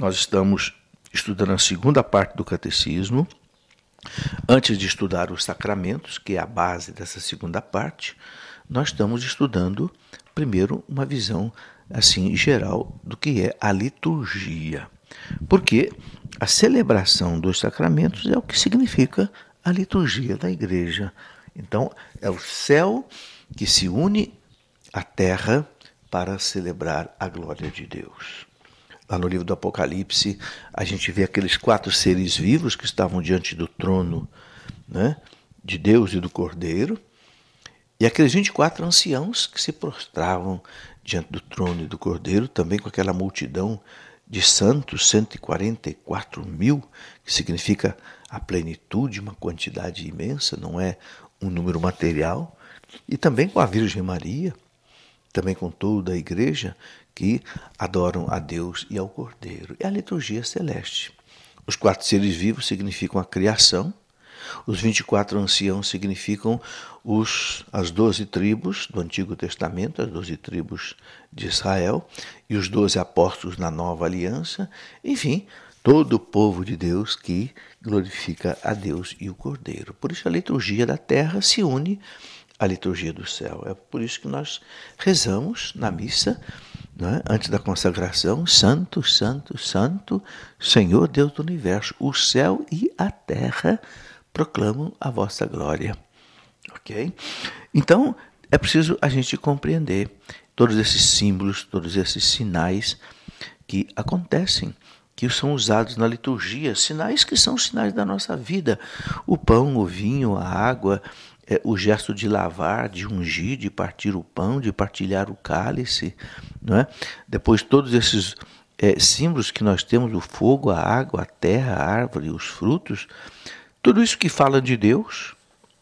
Nós estamos estudando a segunda parte do catecismo. Antes de estudar os sacramentos, que é a base dessa segunda parte, nós estamos estudando primeiro uma visão assim geral do que é a liturgia. Porque a celebração dos sacramentos é o que significa a liturgia da igreja. Então, é o céu que se une à terra para celebrar a glória de Deus. Lá no livro do Apocalipse, a gente vê aqueles quatro seres vivos que estavam diante do trono né, de Deus e do Cordeiro, e aqueles 24 anciãos que se prostravam diante do trono e do Cordeiro, também com aquela multidão de santos, 144 mil, que significa a plenitude, uma quantidade imensa, não é um número material, e também com a Virgem Maria, também com toda a igreja que adoram a Deus e ao Cordeiro. É a liturgia celeste. Os quatro seres vivos significam a criação, os 24 anciãos significam os, as doze tribos do Antigo Testamento, as doze tribos de Israel, e os doze apóstolos na nova aliança, enfim, todo o povo de Deus que glorifica a Deus e o Cordeiro. Por isso a liturgia da terra se une à liturgia do céu. É por isso que nós rezamos na missa né, antes da consagração, Santo, Santo, Santo, Senhor Deus do universo, o céu e a terra proclamam a vossa glória. Ok? Então, é preciso a gente compreender todos esses símbolos, todos esses sinais que acontecem, que são usados na liturgia, sinais que são sinais da nossa vida. O pão, o vinho, a água, é, o gesto de lavar, de ungir, de partir o pão, de partilhar o cálice, não é? Depois todos esses é, símbolos que nós temos, o fogo, a água, a terra, a árvore, os frutos, tudo isso que fala de Deus,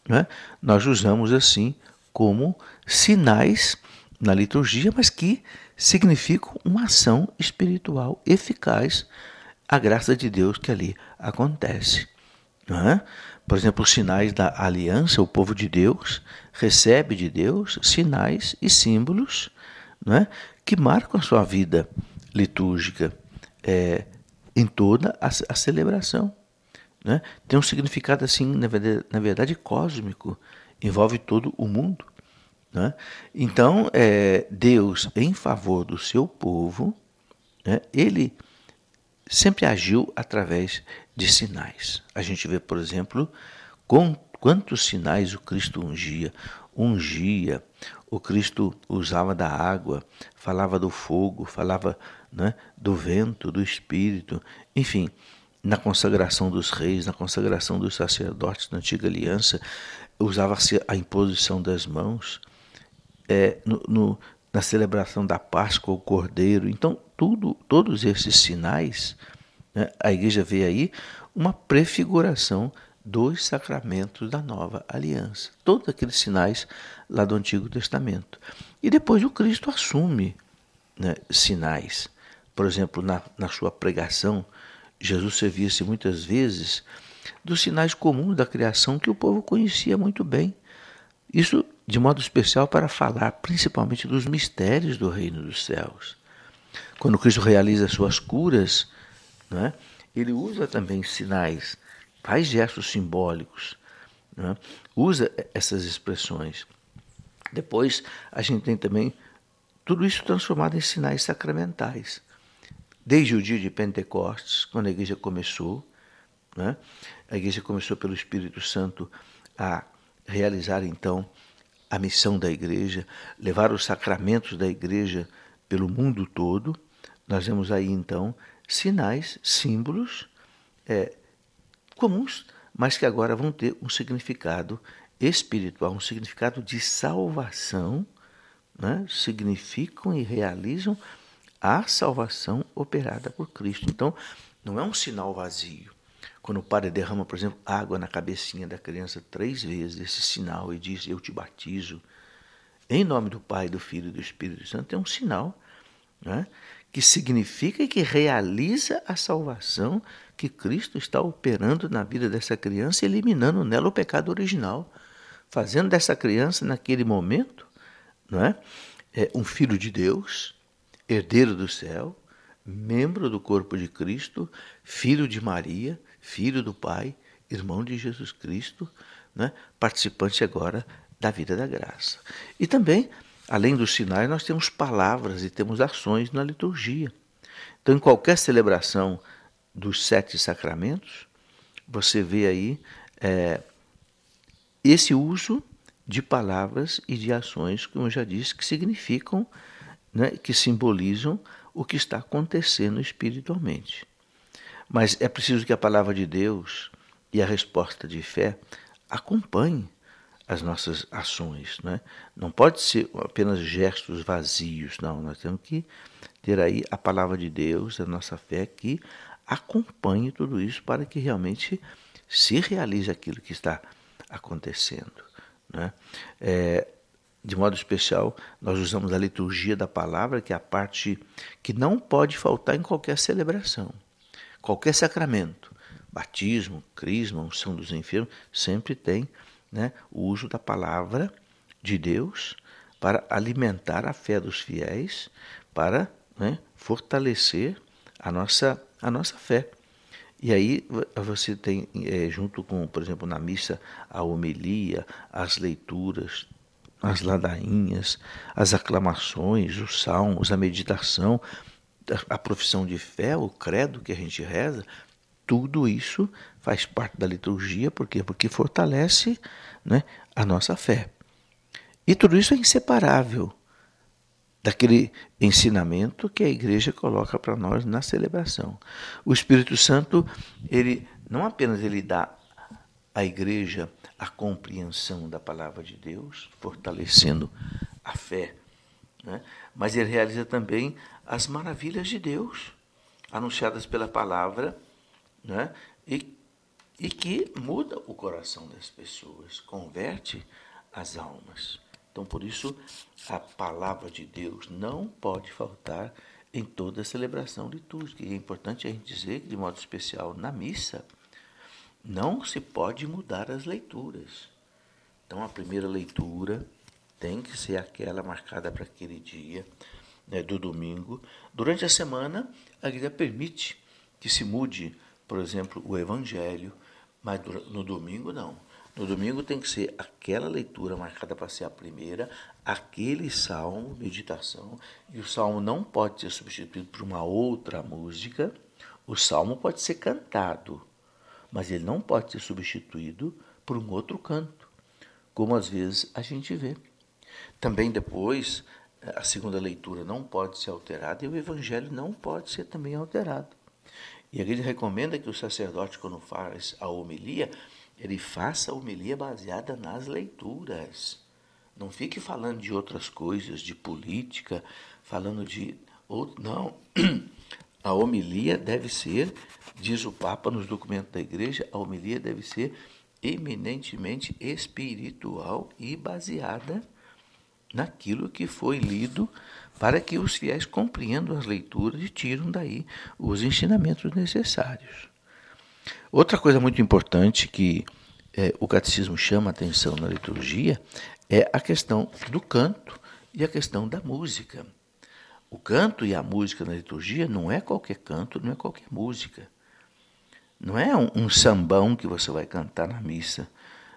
é? nós usamos assim como sinais na liturgia, mas que significam uma ação espiritual eficaz, a graça de Deus que ali acontece. É? Por exemplo, os sinais da aliança, o povo de Deus recebe de Deus sinais e símbolos é? que marcam a sua vida litúrgica é, em toda a, a celebração. É? Tem um significado assim, na verdade, na verdade cósmico, envolve todo o mundo. É? Então, é, Deus, em favor do seu povo, né, ele sempre agiu através de sinais. A gente vê, por exemplo, quantos sinais o Cristo ungia. Ungia, o Cristo usava da água, falava do fogo, falava né, do vento, do Espírito, enfim, na consagração dos reis, na consagração dos sacerdotes na antiga aliança, usava-se a imposição das mãos, é, no, no, na celebração da Páscoa, o Cordeiro. Então, tudo, todos esses sinais, a igreja vê aí uma prefiguração dos sacramentos da nova aliança. Todos aqueles sinais lá do Antigo Testamento. E depois o Cristo assume né, sinais. Por exemplo, na, na sua pregação, Jesus servia-se muitas vezes dos sinais comuns da criação que o povo conhecia muito bem. Isso de modo especial para falar principalmente dos mistérios do reino dos céus. Quando Cristo realiza suas curas, é? ele usa também sinais, faz gestos simbólicos, é? usa essas expressões. Depois a gente tem também tudo isso transformado em sinais sacramentais. Desde o dia de Pentecostes, quando a igreja começou, né? a igreja começou pelo Espírito Santo a realizar então a missão da igreja, levar os sacramentos da igreja pelo mundo todo. Nós vemos aí então sinais, símbolos é, comuns, mas que agora vão ter um significado espiritual, um significado de salvação, né? significam e realizam a salvação operada por Cristo. Então, não é um sinal vazio. Quando o padre derrama, por exemplo, água na cabecinha da criança três vezes, esse sinal, e diz: Eu te batizo, em nome do Pai, do Filho e do Espírito Santo, é um sinal né, que significa e que realiza a salvação que Cristo está operando na vida dessa criança, eliminando nela o pecado original, fazendo dessa criança, naquele momento, não é, é um filho de Deus, herdeiro do céu, membro do corpo de Cristo, filho de Maria, filho do Pai, irmão de Jesus Cristo, né? participante agora da vida da graça. E também, além dos sinais, nós temos palavras e temos ações na liturgia. Então, em qualquer celebração dos sete sacramentos, você vê aí é, esse uso de palavras e de ações, como eu já disse, que significam, né, que simbolizam o que está acontecendo espiritualmente. Mas é preciso que a palavra de Deus e a resposta de fé acompanhem as nossas ações. Né? Não pode ser apenas gestos vazios, não. Nós temos que ter aí a palavra de Deus, a nossa fé, que acompanhe tudo isso para que realmente se realize aquilo que está acontecendo. Né? É, de modo especial, nós usamos a liturgia da palavra, que é a parte que não pode faltar em qualquer celebração, qualquer sacramento. Batismo, crisma, unção dos enfermos, sempre tem né, o uso da palavra de Deus para alimentar a fé dos fiéis, para né, fortalecer a nossa, a nossa fé. E aí você tem, é, junto com, por exemplo, na missa, a homilia, as leituras, as ladainhas, as aclamações, os salmos, a meditação, a profissão de fé, o credo que a gente reza, tudo isso faz parte da liturgia, por quê? Porque fortalece né, a nossa fé. E tudo isso é inseparável daquele ensinamento que a igreja coloca para nós na celebração. O Espírito Santo, ele não apenas ele dá à igreja a compreensão da palavra de Deus, fortalecendo a fé, né? mas ele realiza também as maravilhas de Deus, anunciadas pela palavra, né? e, e que muda o coração das pessoas, converte as almas. Então, por isso, a palavra de Deus não pode faltar em toda a celebração litúrgica. E é importante a gente dizer que, de modo especial, na missa, não se pode mudar as leituras. Então, a primeira leitura tem que ser aquela marcada para aquele dia né, do domingo. Durante a semana, a igreja permite que se mude, por exemplo, o evangelho, mas no domingo não. No domingo tem que ser aquela leitura marcada para ser a primeira, aquele salmo, meditação, e o salmo não pode ser substituído por uma outra música. O salmo pode ser cantado, mas ele não pode ser substituído por um outro canto, como às vezes a gente vê. Também depois, a segunda leitura não pode ser alterada e o evangelho não pode ser também alterado. E aqui ele recomenda que o sacerdote, quando faz a homilia, ele faça a homilia baseada nas leituras. Não fique falando de outras coisas, de política, falando de outro. Não. A homilia deve ser, diz o Papa nos documentos da igreja, a homilia deve ser eminentemente espiritual e baseada naquilo que foi lido para que os fiéis compreendam as leituras e tiram daí os ensinamentos necessários. Outra coisa muito importante que é, o catecismo chama atenção na liturgia é a questão do canto e a questão da música. O canto e a música na liturgia não é qualquer canto, não é qualquer música. Não é um, um sambão que você vai cantar na missa.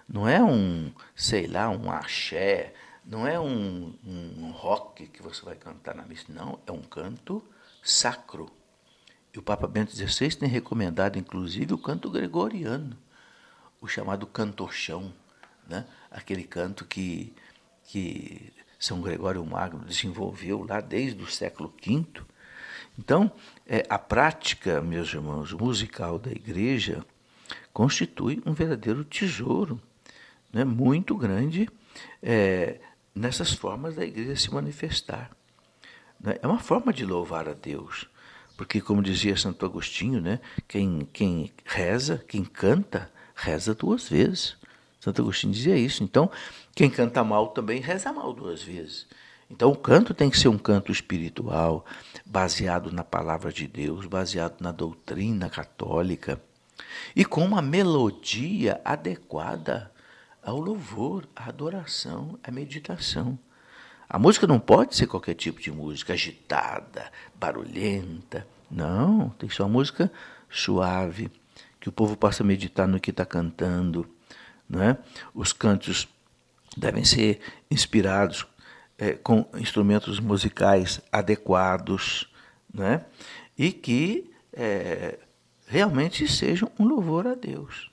Não é um, sei lá, um axé. Não é um, um rock que você vai cantar na missa. Não, é um canto sacro e o Papa Bento XVI tem recomendado, inclusive, o canto gregoriano, o chamado cantochão, né? aquele canto que, que São Gregório Magno desenvolveu lá desde o século V. Então, é, a prática, meus irmãos, musical da igreja constitui um verdadeiro tesouro né? muito grande é, nessas formas da igreja se manifestar. Né? É uma forma de louvar a Deus. Porque, como dizia Santo Agostinho, né, quem, quem reza, quem canta, reza duas vezes. Santo Agostinho dizia isso. Então, quem canta mal também reza mal duas vezes. Então, o canto tem que ser um canto espiritual, baseado na palavra de Deus, baseado na doutrina católica e com uma melodia adequada ao louvor, à adoração, à meditação. A música não pode ser qualquer tipo de música agitada, barulhenta. Não, tem que ser uma música suave, que o povo possa meditar no que está cantando. Né? Os cantos devem ser inspirados é, com instrumentos musicais adequados, né? e que é, realmente sejam um louvor a Deus.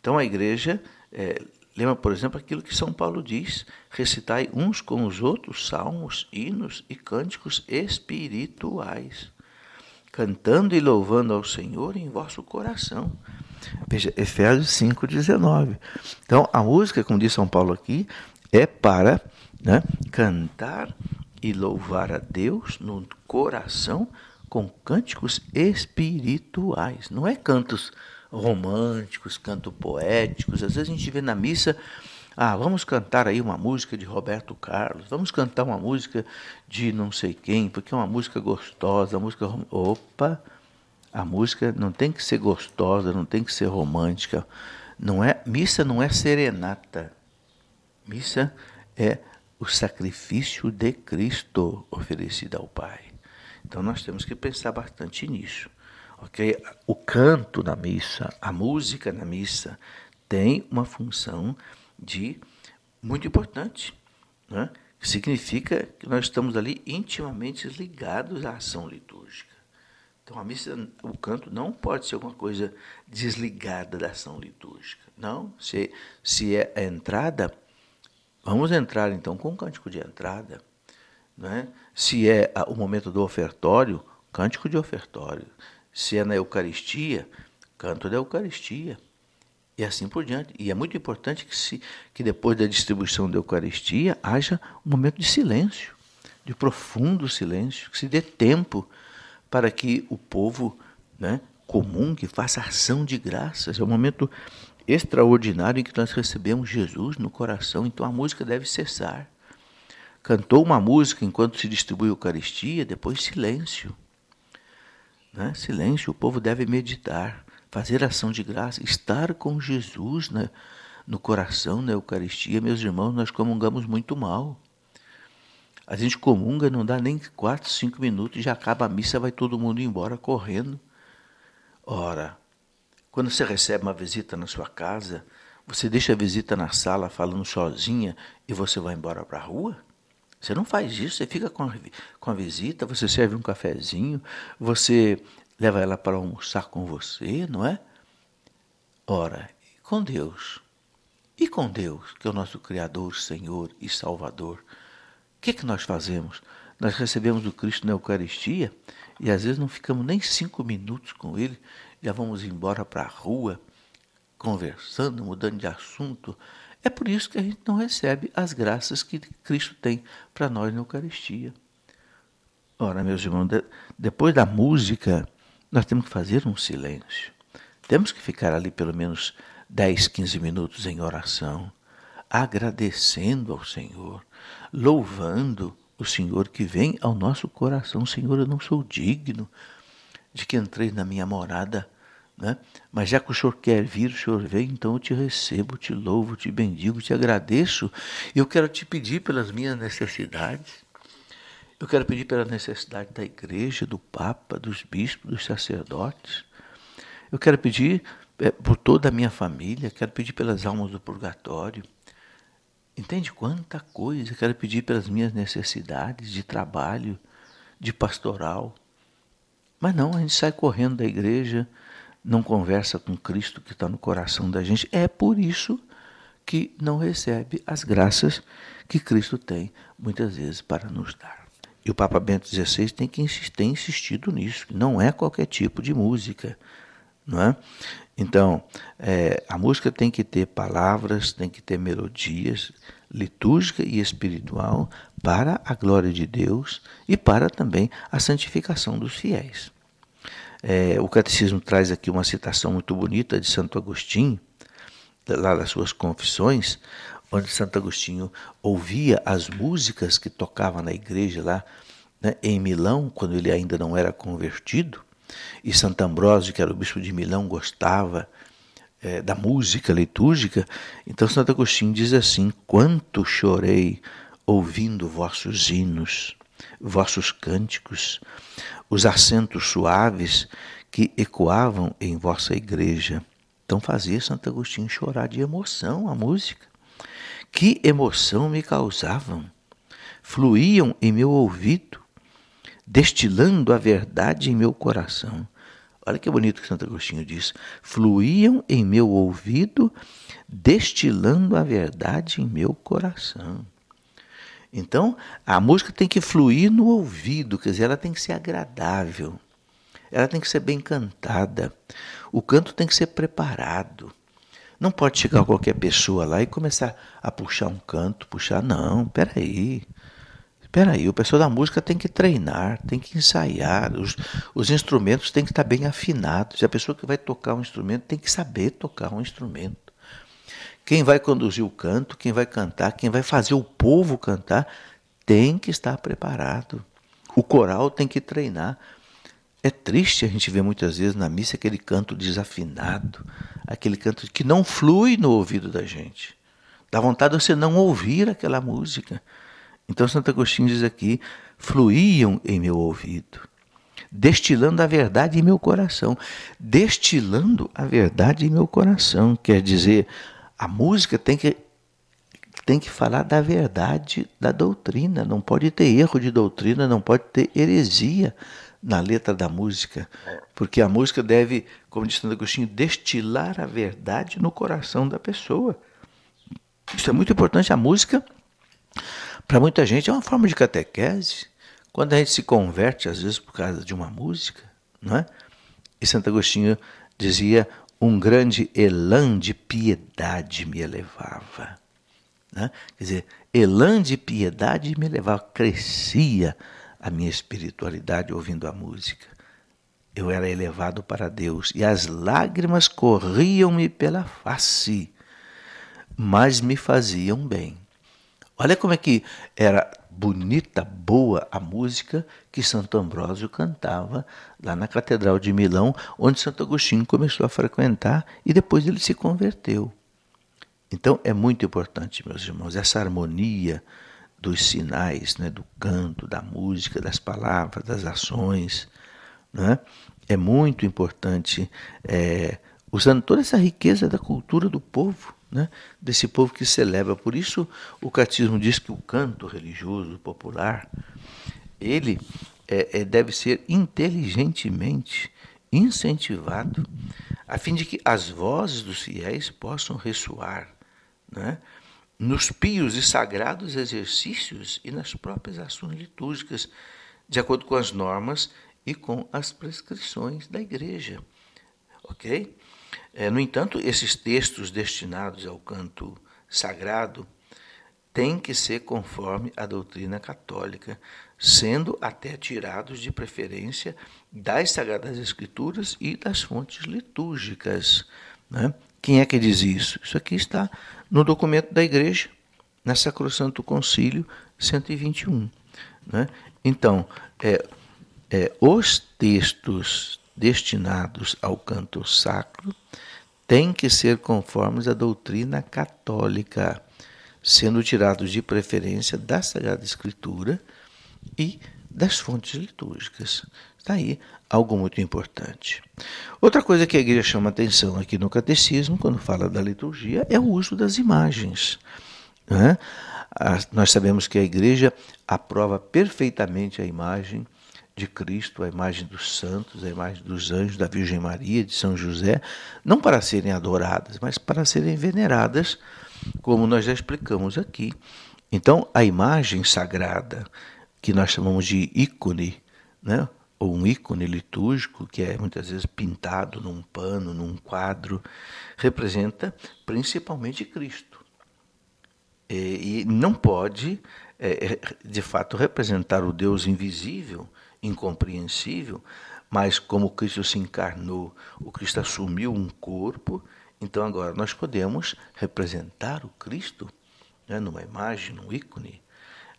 Então a igreja é, lembra, por exemplo, aquilo que São Paulo diz: recitai uns com os outros salmos, hinos e cânticos espirituais, cantando e louvando ao Senhor em vosso coração. Veja, Efésios 5,19. Então, a música, como diz São Paulo aqui, é para né, cantar e louvar a Deus no coração com cânticos espirituais. Não é cantos românticos, cantos poéticos. Às vezes a gente vê na missa, ah, vamos cantar aí uma música de Roberto Carlos, vamos cantar uma música de não sei quem, porque é uma música gostosa, a música. Opa! A música não tem que ser gostosa, não tem que ser romântica. Não é, missa não é serenata. Missa é o sacrifício de Cristo oferecido ao Pai. Então nós temos que pensar bastante nisso. O canto na missa, a música na missa, tem uma função de muito importante, né? que significa que nós estamos ali intimamente ligados à ação litúrgica. Então a missa, o canto não pode ser alguma coisa desligada da ação litúrgica. Não, se, se é a entrada, vamos entrar então com o cântico de entrada. Né? Se é o momento do ofertório, cântico de ofertório. Se é na Eucaristia, canto da Eucaristia. E assim por diante. E é muito importante que, se, que depois da distribuição da Eucaristia haja um momento de silêncio, de profundo silêncio, que se dê tempo para que o povo né, comum que faça ação de graças. É um momento extraordinário em que nós recebemos Jesus no coração, então a música deve cessar cantou uma música enquanto se distribui a Eucaristia, depois silêncio. Né? Silêncio, o povo deve meditar, fazer ação de graça, estar com Jesus né? no coração, na Eucaristia. Meus irmãos, nós comungamos muito mal. A gente comunga, não dá nem quatro, cinco minutos, já acaba a missa, vai todo mundo embora correndo. Ora, quando você recebe uma visita na sua casa, você deixa a visita na sala falando sozinha e você vai embora para a rua? Você não faz isso, você fica com a, com a visita, você serve um cafezinho, você leva ela para almoçar com você, não é? Ora, com Deus. E com Deus, que é o nosso Criador, Senhor e Salvador. O que, que nós fazemos? Nós recebemos o Cristo na Eucaristia e às vezes não ficamos nem cinco minutos com Ele, já vamos embora para a rua, conversando, mudando de assunto, é por isso que a gente não recebe as graças que Cristo tem para nós na Eucaristia. Ora, meus irmãos, depois da música, nós temos que fazer um silêncio. Temos que ficar ali pelo menos 10, 15 minutos em oração, agradecendo ao Senhor, louvando o Senhor que vem ao nosso coração. Senhor, eu não sou digno de que entreis na minha morada né? Mas já que o Senhor quer vir, o Senhor vem, então eu te recebo, te louvo, te bendigo, te agradeço. Eu quero te pedir pelas minhas necessidades. Eu quero pedir pela necessidade da igreja, do Papa, dos bispos, dos sacerdotes. Eu quero pedir é, por toda a minha família, quero pedir pelas almas do purgatório. Entende quanta coisa? Eu quero pedir pelas minhas necessidades de trabalho, de pastoral. Mas não, a gente sai correndo da igreja, não conversa com Cristo que está no coração da gente. É por isso que não recebe as graças que Cristo tem muitas vezes para nos dar. E o Papa Bento XVI tem que insistir, insistido nisso. Não é qualquer tipo de música, não é? Então, é, a música tem que ter palavras, tem que ter melodias, litúrgica e espiritual para a glória de Deus e para também a santificação dos fiéis. É, o Catecismo traz aqui uma citação muito bonita de Santo Agostinho, lá das suas confissões, onde Santo Agostinho ouvia as músicas que tocava na igreja lá né, em Milão, quando ele ainda não era convertido, e Santo Ambrósio, que era o bispo de Milão, gostava é, da música litúrgica. Então Santo Agostinho diz assim: Quanto chorei ouvindo vossos hinos, vossos cânticos, os acentos suaves que ecoavam em vossa igreja. Então fazia Santo Agostinho chorar de emoção a música. Que emoção me causavam! Fluíam em meu ouvido, destilando a verdade em meu coração. Olha que bonito que Santo Agostinho diz. Fluíam em meu ouvido, destilando a verdade em meu coração. Então, a música tem que fluir no ouvido, quer dizer, ela tem que ser agradável. Ela tem que ser bem cantada. O canto tem que ser preparado. Não pode chegar qualquer pessoa lá e começar a puxar um canto, puxar. Não, peraí. Peraí, o pessoal da música tem que treinar, tem que ensaiar, os, os instrumentos têm que estar bem afinados. A pessoa que vai tocar um instrumento tem que saber tocar um instrumento. Quem vai conduzir o canto, quem vai cantar, quem vai fazer o povo cantar, tem que estar preparado. O coral tem que treinar. É triste a gente ver muitas vezes na missa aquele canto desafinado, aquele canto que não flui no ouvido da gente. Dá vontade de você não ouvir aquela música. Então Santo Agostinho diz aqui: fluíam em meu ouvido, destilando a verdade em meu coração. Destilando a verdade em meu coração, quer dizer, a música tem que, tem que falar da verdade da doutrina, não pode ter erro de doutrina, não pode ter heresia na letra da música, porque a música deve, como disse Santo Agostinho, destilar a verdade no coração da pessoa. Isso é muito importante. A música, para muita gente, é uma forma de catequese. Quando a gente se converte, às vezes, por causa de uma música, não é? E Santo Agostinho dizia: um grande elan de piedade me elevava. Né? Quer dizer, elan de piedade me levava, crescia a minha espiritualidade ouvindo a música. Eu era elevado para Deus e as lágrimas corriam-me pela face, mas me faziam bem. Olha como é que era bonita, boa a música que Santo Ambrósio cantava lá na Catedral de Milão, onde Santo Agostinho começou a frequentar e depois ele se converteu. Então é muito importante, meus irmãos, essa harmonia dos sinais, né, do canto, da música, das palavras, das ações. Né? É muito importante, é, usando toda essa riqueza da cultura do povo né, desse povo que celebra. Por isso o catecismo diz que o canto religioso popular, ele é, é, deve ser inteligentemente incentivado, a fim de que as vozes dos fiéis possam ressoar né, nos pios e sagrados exercícios e nas próprias ações litúrgicas, de acordo com as normas e com as prescrições da igreja. Ok? É, no entanto, esses textos destinados ao canto sagrado têm que ser conforme a doutrina católica, sendo até tirados de preferência das Sagradas Escrituras e das fontes litúrgicas. Né? Quem é que diz isso? Isso aqui está no documento da Igreja, na Sacrosanto Concílio 121. Né? Então, é, é, os textos destinados ao canto sacro têm que ser conformes à doutrina católica, sendo tirados de preferência da Sagrada Escritura e das fontes litúrgicas. Está aí algo muito importante. Outra coisa que a igreja chama atenção aqui no catecismo, quando fala da liturgia, é o uso das imagens. Né? Nós sabemos que a igreja aprova perfeitamente a imagem de Cristo, a imagem dos santos, a imagem dos anjos, da Virgem Maria, de São José, não para serem adoradas, mas para serem veneradas, como nós já explicamos aqui. Então, a imagem sagrada, que nós chamamos de ícone, né? ou um ícone litúrgico, que é muitas vezes pintado num pano, num quadro, representa principalmente Cristo. E, não pode, é, de fato, representar o Deus invisível, incompreensível, mas como Cristo se encarnou, o Cristo assumiu um corpo, então agora nós podemos representar o Cristo né, numa imagem, num ícone,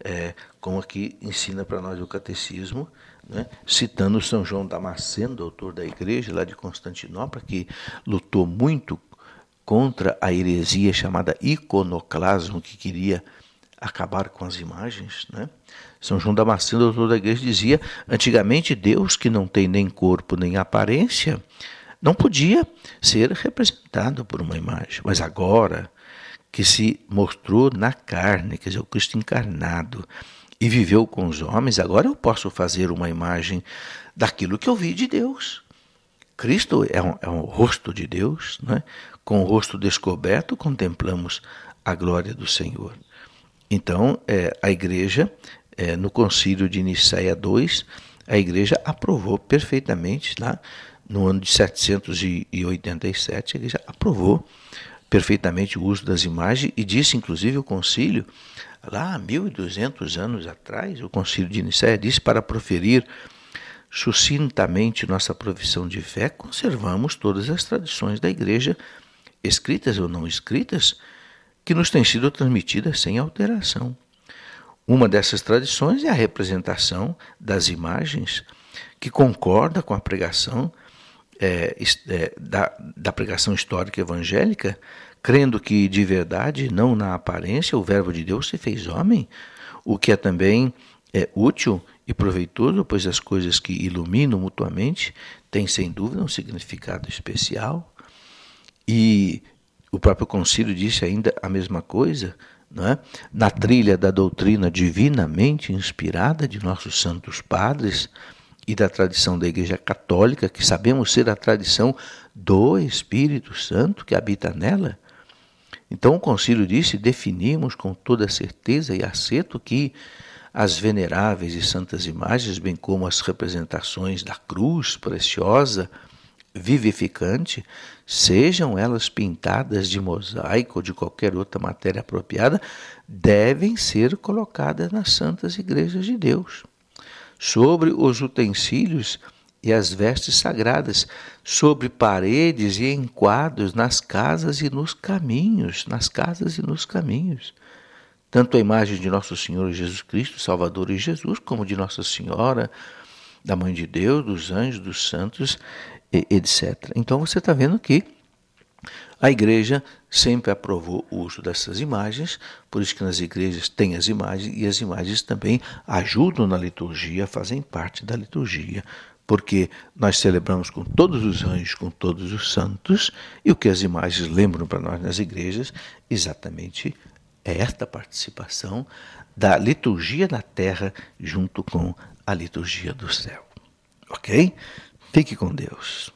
é, como aqui ensina para nós o catecismo, né, citando São João Damasceno, doutor da igreja lá de Constantinopla, que lutou muito contra a heresia chamada iconoclasmo, que queria acabar com as imagens. Né? São João Damasceno, doutor da igreja, dizia: antigamente Deus, que não tem nem corpo nem aparência, não podia ser representado por uma imagem. Mas agora que se mostrou na carne, quer dizer, o Cristo encarnado, e viveu com os homens, agora eu posso fazer uma imagem daquilo que eu vi de Deus. Cristo é um, é um rosto de Deus, né? com o rosto descoberto, contemplamos a glória do Senhor. Então, é, a igreja, é, no concílio de Nicéia II, a igreja aprovou perfeitamente, né? no ano de 787, a igreja aprovou perfeitamente o uso das imagens e disse, inclusive, o concílio, lá há 1.200 anos atrás, o concílio de Nicéia disse para proferir sucintamente nossa profissão de fé, conservamos todas as tradições da igreja, escritas ou não escritas, que nos têm sido transmitidas sem alteração. Uma dessas tradições é a representação das imagens, que concorda com a pregação é, é, da, da pregação histórica evangélica, crendo que de verdade, não na aparência, o Verbo de Deus se fez homem, o que é também é, útil e proveitoso, pois as coisas que iluminam mutuamente têm sem dúvida um significado especial. E o próprio concílio disse ainda a mesma coisa, não é? na trilha da doutrina divinamente inspirada de nossos santos padres e da tradição da Igreja Católica, que sabemos ser a tradição do Espírito Santo que habita nela. Então o concílio disse: definimos com toda certeza e acerto que as veneráveis e santas imagens, bem como as representações da cruz preciosa, vivificante, sejam elas pintadas de mosaico ou de qualquer outra matéria apropriada, devem ser colocadas nas santas igrejas de Deus. Sobre os utensílios e as vestes sagradas, sobre paredes e enquadros nas casas e nos caminhos, nas casas e nos caminhos tanto a imagem de Nosso Senhor Jesus Cristo, Salvador e Jesus, como de Nossa Senhora, da Mãe de Deus, dos anjos, dos santos, etc. Então você está vendo que a igreja sempre aprovou o uso dessas imagens, por isso que nas igrejas tem as imagens e as imagens também ajudam na liturgia, fazem parte da liturgia, porque nós celebramos com todos os anjos, com todos os santos, e o que as imagens lembram para nós nas igrejas, exatamente é esta participação da liturgia na terra junto com a liturgia do céu. Ok? Fique com Deus.